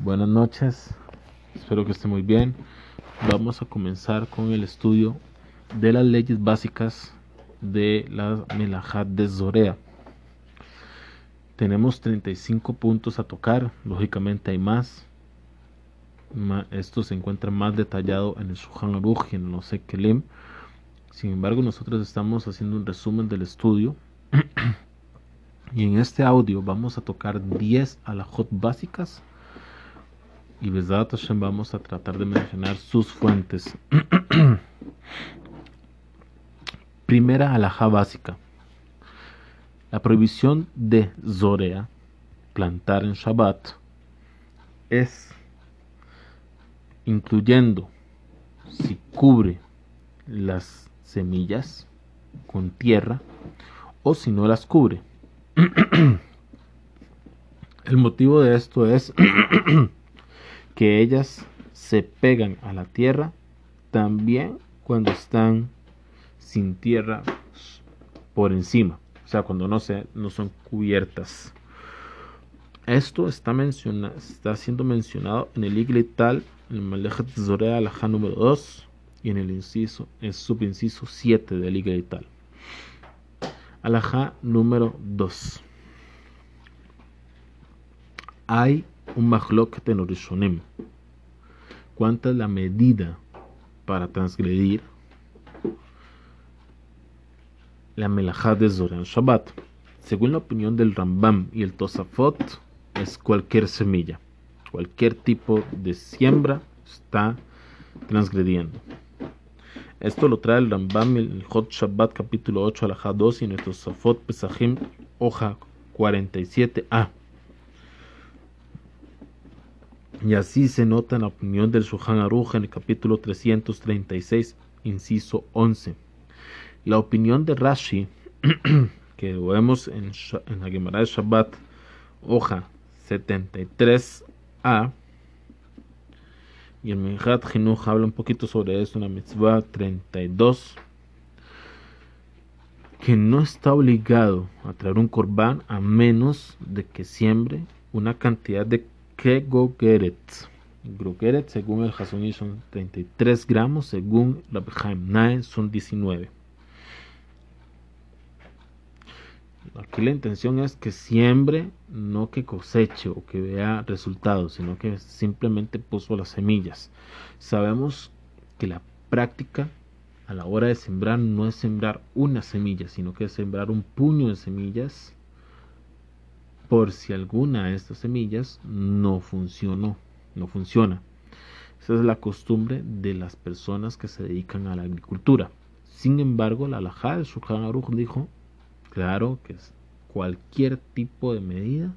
Buenas noches, espero que esté muy bien. Vamos a comenzar con el estudio de las leyes básicas de la Melajat de Zorea. Tenemos 35 puntos a tocar, lógicamente hay más. Esto se encuentra más detallado en el Shuhan Aruch y en no sé Kelim. Sin embargo, nosotros estamos haciendo un resumen del estudio. y en este audio vamos a tocar 10 alajot básicas y Besat vamos a tratar de mencionar sus fuentes. Primera alhaja básica. La prohibición de Zorea, plantar en Shabbat, es incluyendo si cubre las semillas con tierra o si no las cubre. El motivo de esto es que ellas se pegan a la tierra también cuando están sin tierra por encima, o sea, cuando no, se, no son cubiertas. Esto está, menciona, está siendo mencionado en el Igletal, en el Malejet Zorea Alajá número 2 y en el inciso, el subinciso 7 del Igletal. Alajá número 2. Hay un que en Orishonim. ¿Cuánta es la medida para transgredir la melajá de Zoran Shabbat? Según la opinión del Rambam y el Tosafot, es cualquier semilla. Cualquier tipo de siembra está transgrediendo. Esto lo trae el Rambam en el Hot Shabbat capítulo 8 alajá 2 y el Tosafot Pesachim hoja 47a. Y así se nota en la opinión del Shuhan Aruj en el capítulo 336, inciso 11. La opinión de Rashi, que vemos en, la Gemara de Shabbat, hoja 73a, y el Minhat Jinuj habla un poquito sobre esto en la mitzvah 32, que no está obligado a traer un corbán a menos de que siembre una cantidad de que Gogeret. Gogeret, según el Hasoni, son 33 gramos, según la Nae son 19. Aquí la intención es que siembre, no que coseche o que vea resultados, sino que simplemente puso las semillas. Sabemos que la práctica a la hora de sembrar no es sembrar una semilla, sino que es sembrar un puño de semillas por si alguna de estas semillas no funcionó, no funciona. Esa es la costumbre de las personas que se dedican a la agricultura. Sin embargo, la alajá de Shulchan Aruch dijo, claro que cualquier tipo de medida,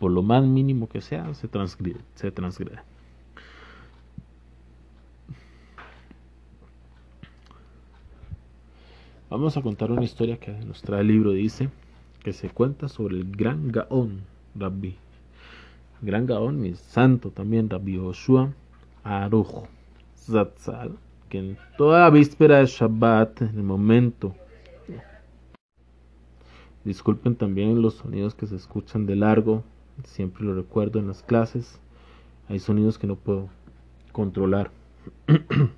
por lo más mínimo que sea, se transgrede. Se transgrede. Vamos a contar una historia que nos trae el libro, dice, que se cuenta sobre el gran Gaón, Rabbi. Gran Gaón, mi santo también, Rabbi Joshua Arujo, Zatzal, que en toda la víspera de Shabbat, en el momento, disculpen también los sonidos que se escuchan de largo, siempre lo recuerdo en las clases, hay sonidos que no puedo controlar.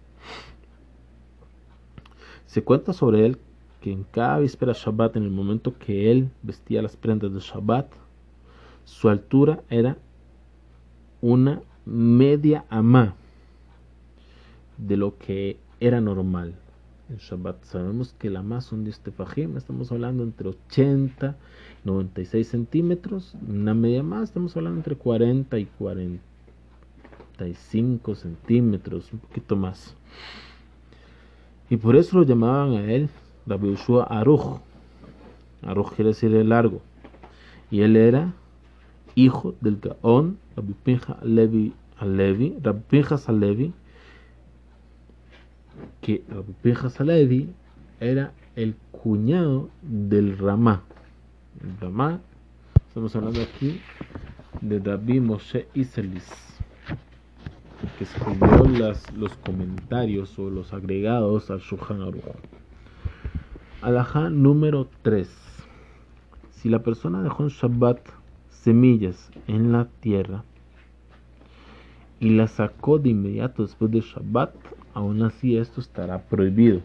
se cuenta sobre él que en cada víspera Shabbat, en el momento que él vestía las prendas de Shabbat, su altura era una media ama de lo que era normal en Shabbat. Sabemos que la más son de este fajim, estamos hablando entre 80 y 96 centímetros, una media más, estamos hablando entre 40 y 45 centímetros, un poquito más. Y por eso lo llamaban a él Rabbi Ushua Aruj. Aruj quiere decir el largo. Y él era hijo del Gaón, Rabbi Pinja Alevi, Alevi, Rabbi Pinjas Alevi, que Rabbi Pinjas Alevi era el cuñado del Ramá. El Ramá, estamos hablando aquí de Rabbi Moshe Iselis, que escribió las, los comentarios o los agregados al Shulchan Aruch. Alajá número 3. Si la persona dejó en Shabbat semillas en la tierra y la sacó de inmediato después del Shabbat, aún así esto estará prohibido.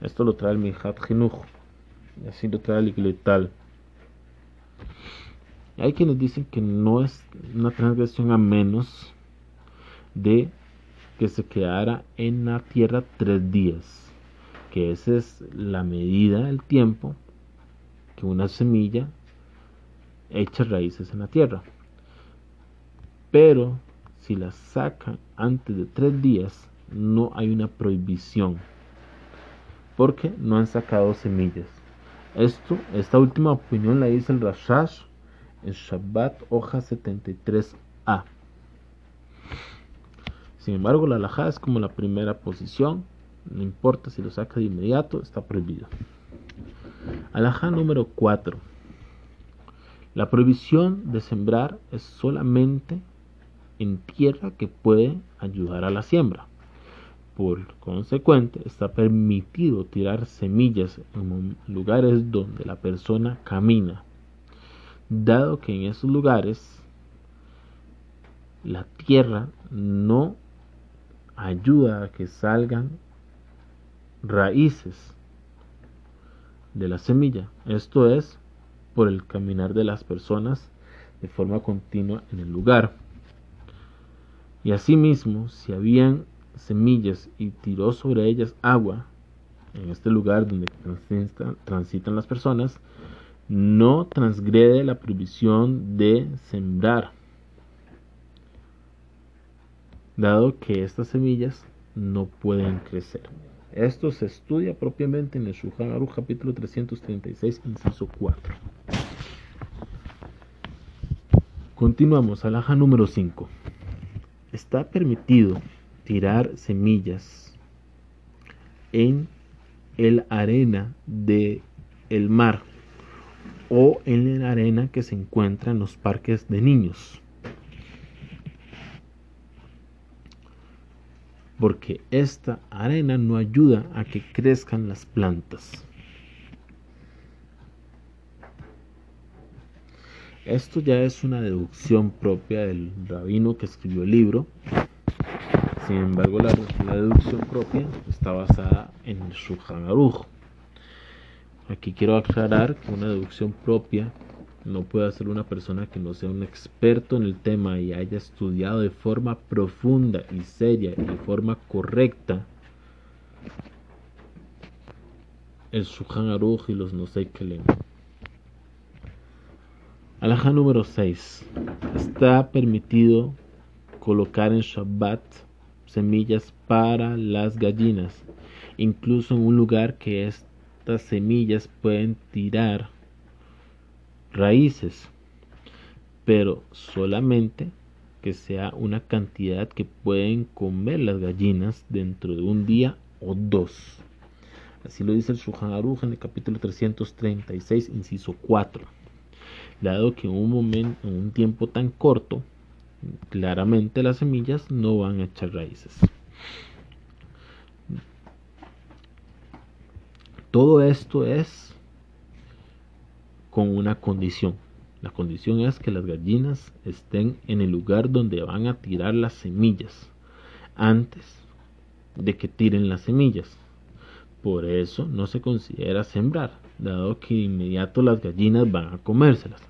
Esto lo trae el Mihat Jinuj, y así lo trae el Igletal. Hay quienes dicen que no es una transgresión a menos de que se quedara en la tierra tres días, que esa es la medida del tiempo que una semilla echa raíces en la tierra. Pero si la sacan antes de tres días, no hay una prohibición, porque no han sacado semillas. Esto, esta última opinión la dice el Rashash en Shabbat, hoja 73a. Sin embargo, la alajá es como la primera posición, no importa si lo saca de inmediato, está prohibido. Alajá número 4. La prohibición de sembrar es solamente en tierra que puede ayudar a la siembra. Por consecuente, está permitido tirar semillas en lugares donde la persona camina, dado que en esos lugares la tierra no ayuda a que salgan raíces de la semilla. Esto es por el caminar de las personas de forma continua en el lugar. Y asimismo, si habían semillas y tiró sobre ellas agua en este lugar donde transitan, las personas, no transgrede la prohibición de sembrar, dado que estas semillas no pueden crecer. Esto se estudia propiamente en el Shulchan Aruch capítulo 336, inciso 4. Continuamos, alhaja número 5. Está permitido tirar semillas en el arena de el mar o en la arena que se encuentra en los parques de niños. Porque esta arena no ayuda a que crezcan las plantas. Esto ya es una deducción propia del rabino que escribió el libro sin embargo, la, deducción propia está basada en Shulchan Aruch. Aquí quiero aclarar que una deducción propia no puede hacer una persona que no sea un experto en el tema y haya estudiado de forma profunda y seria y de forma correcta el Shulchan Aruch y los no sé qué leen. Número 6. Está permitido colocar en Shabbat semillas para las gallinas, incluso en un lugar que estas semillas pueden tirar raíces, pero solamente que sea una cantidad que pueden comer las gallinas dentro de un día o dos. Así lo dice el Shulchan en el capítulo 336, inciso 4. Dado que en un momento, en un tiempo tan corto, claramente las semillas no van a echar raíces. Todo esto es con una condición. La condición es que las gallinas estén en el lugar donde van a tirar las semillas antes de que tiren las semillas. Por eso no se considera sembrar, dado que de inmediato las gallinas van a comérselas.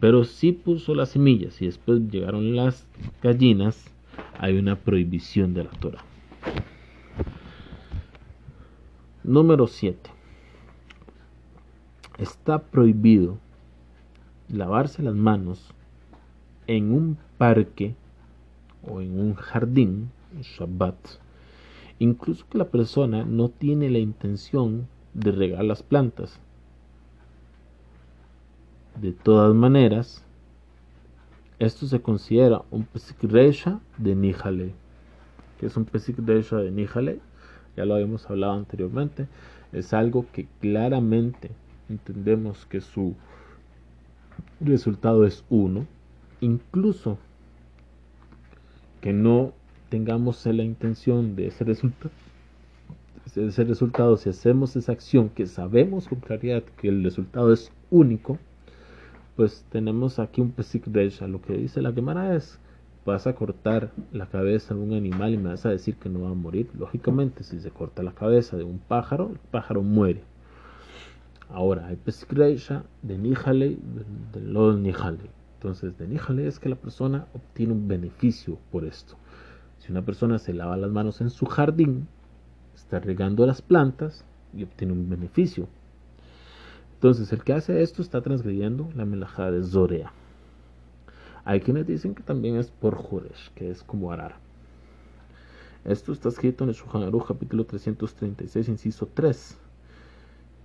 Pero si puso las semillas y después llegaron las gallinas, hay una prohibición de la Torah. Número 7. Está prohibido lavarse las manos en un parque o en un jardín, Shabbat, incluso que la persona no tiene la intención de regar las plantas, de todas maneras, esto se considera un Pesik de Nihale. que es un Pesik de Nihale? Ya lo habíamos hablado anteriormente. Es algo que claramente entendemos que su resultado es 1. Incluso que no tengamos la intención de ese resultado ese resultado, si hacemos esa acción que sabemos con claridad que el resultado es único, pues tenemos aquí un pesik Resha. Lo que dice la Gemara es vas a cortar la cabeza de un animal y me vas a decir que no va a morir. Lógicamente, si se corta la cabeza de un pájaro, el pájaro muere. Ahora, hay pesqueira de Nihale, de los Nihale. Entonces, de Nihale es que la persona obtiene un beneficio por esto. Si una persona se lava las manos en su jardín, está regando las plantas y obtiene un beneficio. Entonces, el que hace esto está transgrediendo la melajá de Zorea. Hay quienes dicen que también es por Joresh, que es como arar. Esto está escrito en el Shulchan Aruch, capítulo 336, inciso 3.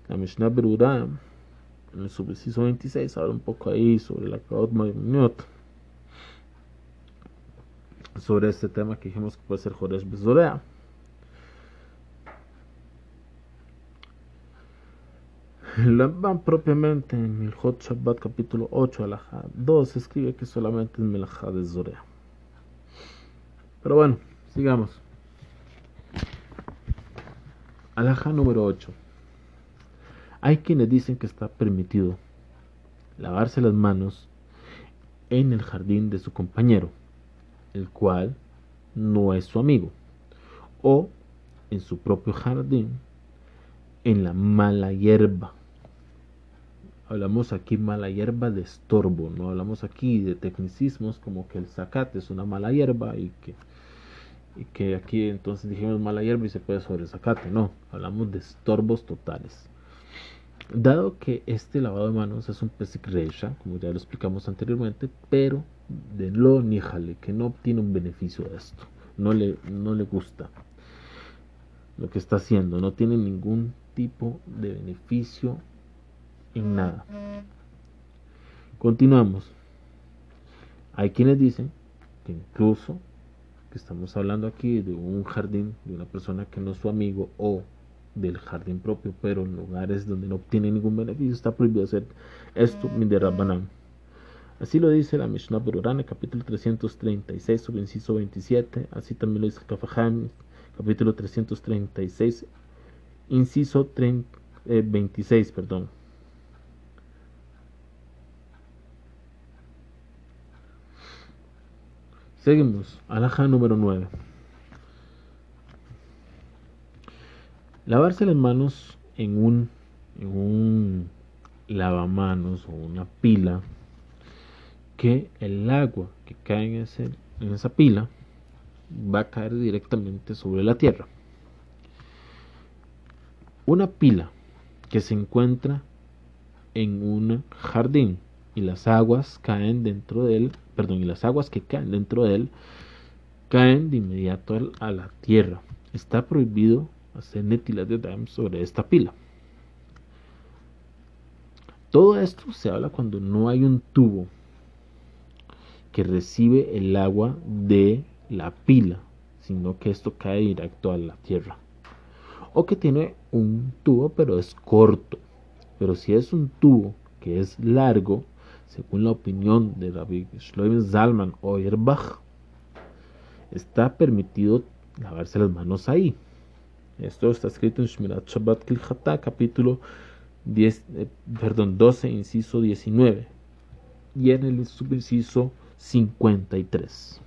La Mishnah Berurah, en el subinciso 26, habla un poco ahí sobre la Kaot Maymunot. Sobre este tema que dijimos que puede ser Joresh Bezorea. El Ramban propiamente en el Hot Shabbat capítulo 8, alajá 2, escribe que solamente es melajá de. Pero bueno, sigamos. Alajá número 8. Hay quienes dicen que está permitido lavarse las manos en el jardín de su compañero, el cual no es su amigo, o en su propio jardín, en la mala hierba. Hablamos aquí mala hierba de estorbo, no hablamos aquí de tecnicismos como que el zacate es una mala hierba y que, y que aquí entonces dijimos mala hierba y se puede sobre el zacate, no, hablamos de estorbos totales. Dado que este lavado de manos es un pesicrecha, como ya lo explicamos anteriormente, pero de lo níjale, que no obtiene un beneficio de esto, no le, no le gusta lo que está haciendo, no tiene ningún tipo de beneficio en nada. Continuamos. Hay quienes dicen que incluso que estamos hablando aquí de un jardín, de una persona que no es su amigo o del jardín propio, pero en lugares donde no obtiene ningún beneficio, está prohibido hacer esto, Rabbanan. Así lo dice la Mishnah Berurana, capítulo 336, sobre inciso 27. Así también lo dice Kafaham, capítulo 336, inciso 26, perdón. Seguimos. Alhaja número 9. Lavarse las manos en un, en un lavamanos o una pila que el agua que cae en, en esa pila va a caer directamente sobre la tierra. Una pila que se encuentra en un jardín y las aguas caen dentro de él, perdón, y las aguas que caen dentro de él caen de inmediato a la tierra. Está prohibido de sobre esta pila. Todo esto se habla cuando no hay un tubo que recibe el agua de la pila, sino que esto cae directo a la tierra. O que tiene un tubo pero es corto. Pero si es un tubo que es largo, según la opinión de Rabbi Shloim Zalman Oyerbach, está permitido lavarse las manos ahí. Esto está escrito en Shmirat Shabbat Kilchata, capítulo 10, eh, perdón, 12, inciso 19, y en el subinciso 53.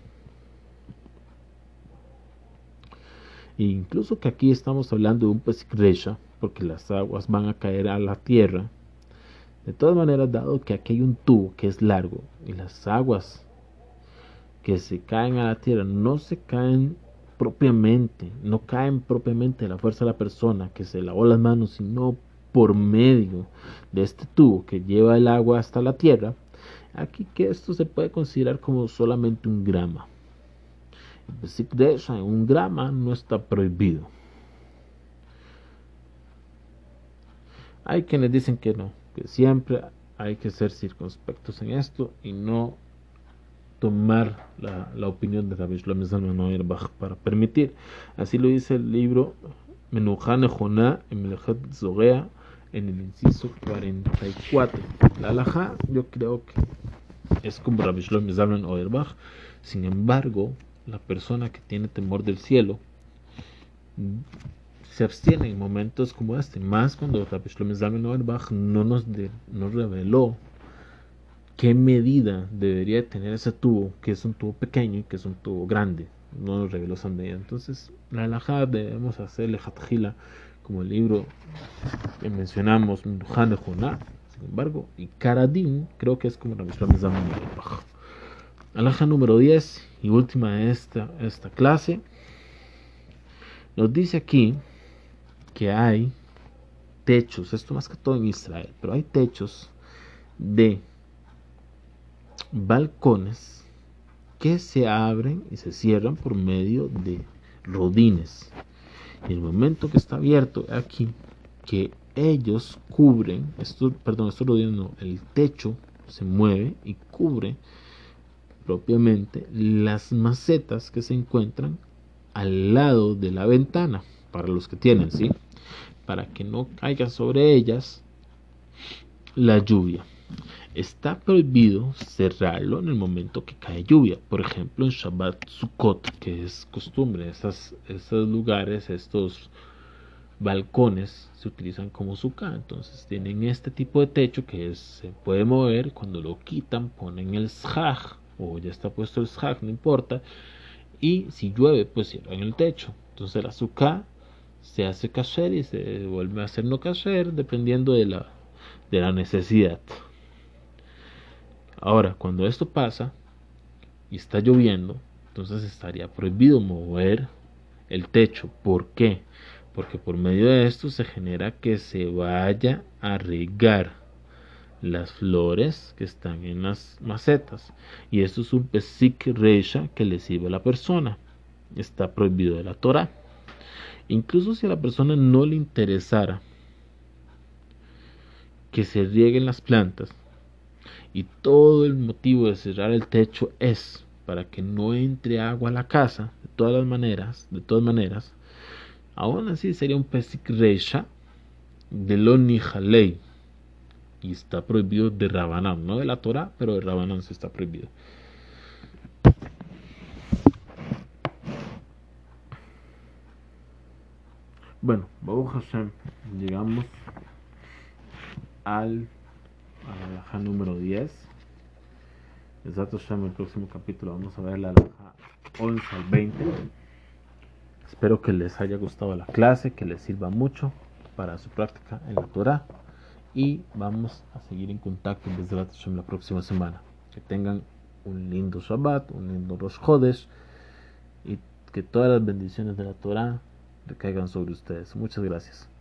E incluso que aquí estamos hablando de un pesicresha, porque las aguas van a caer a la tierra, de todas maneras, dado que aquí hay un tubo que es largo y las aguas que se caen a la tierra no se caen propiamente, no caen propiamente de la fuerza de la persona que se lavó las manos, sino por medio de este tubo que lleva el agua hasta la tierra, aquí que esto se puede considerar como solamente un grama. Un grama no está prohibido. Hay quienes dicen que no, que siempre hay que ser circunspectos en esto y no tomar la, la opinión de Rabbi Shlomo Zalman para permitir. Así lo dice el libro Menuhane Joná en Zogea en el inciso 44. La alhaja yo creo que es como Rabbi Shlomo Zalman Oerbach. Sin embargo, la persona que tiene temor del cielo se abstiene en momentos como este, más cuando Rabbi Shlomo Zalman no nos, de, nos reveló qué medida debería tener ese tubo, que es un tubo pequeño y que es un tubo grande. No nos reveló esa medida. Entonces, la alajá debemos hacerle hatjila, como el libro que mencionamos, Joná, sin embargo, y Karadim, creo que es como la misma Alhaja número 10 y última de esta, esta clase. Nos dice aquí que hay techos, esto más que todo en Israel, pero hay techos de balcones que se abren y se cierran por medio de rodines. En el momento que está abierto aquí, que ellos cubren, esto, perdón, rodines no, el techo se mueve y cubre propiamente las macetas que se encuentran al lado de la ventana, para los que tienen, ¿sí? Para que no caiga sobre ellas la lluvia. Está prohibido cerrarlo en el momento que cae lluvia. Por ejemplo, en Shabbat Sukkot, que es costumbre, esas, esos lugares, estos balcones se utilizan como sukkah. Entonces tienen este tipo de techo que se puede mover. Cuando lo quitan, ponen el shaj o ya está puesto el shaj, no importa. Y si llueve, pues cierran el techo. Entonces la sukkah se hace kasher y se vuelve a hacer no kasher dependiendo de la, de la necesidad. Ahora, cuando esto pasa y está lloviendo, entonces estaría prohibido mover el techo. ¿Por qué? Porque por medio de esto se genera que se vaya a regar las flores que están en las macetas. Y esto es un pesik reisha que le sirve a la persona. Está prohibido de la Torah. Incluso si a la persona no le interesara que se rieguen las plantas, y todo el motivo de cerrar el techo es para que no entre agua a la casa, de todas las maneras, de todas maneras, aún así sería un pesik reisha de lo ley y está prohibido de Rabanán, no de la Torah, pero de Rabanán se está prohibido. Bueno, Baruch Hashem, llegamos al a la número 10. Exacto, en el próximo capítulo vamos a ver la alhaja 11 al 20. Espero que les haya gustado la clase, que les sirva mucho para su práctica en la Torah. Y vamos a seguir en contacto desde la, la próxima semana. Que tengan un lindo Shabbat, un lindo Rosh Chodesh y que todas las bendiciones de la Torah recaigan sobre ustedes. Muchas gracias.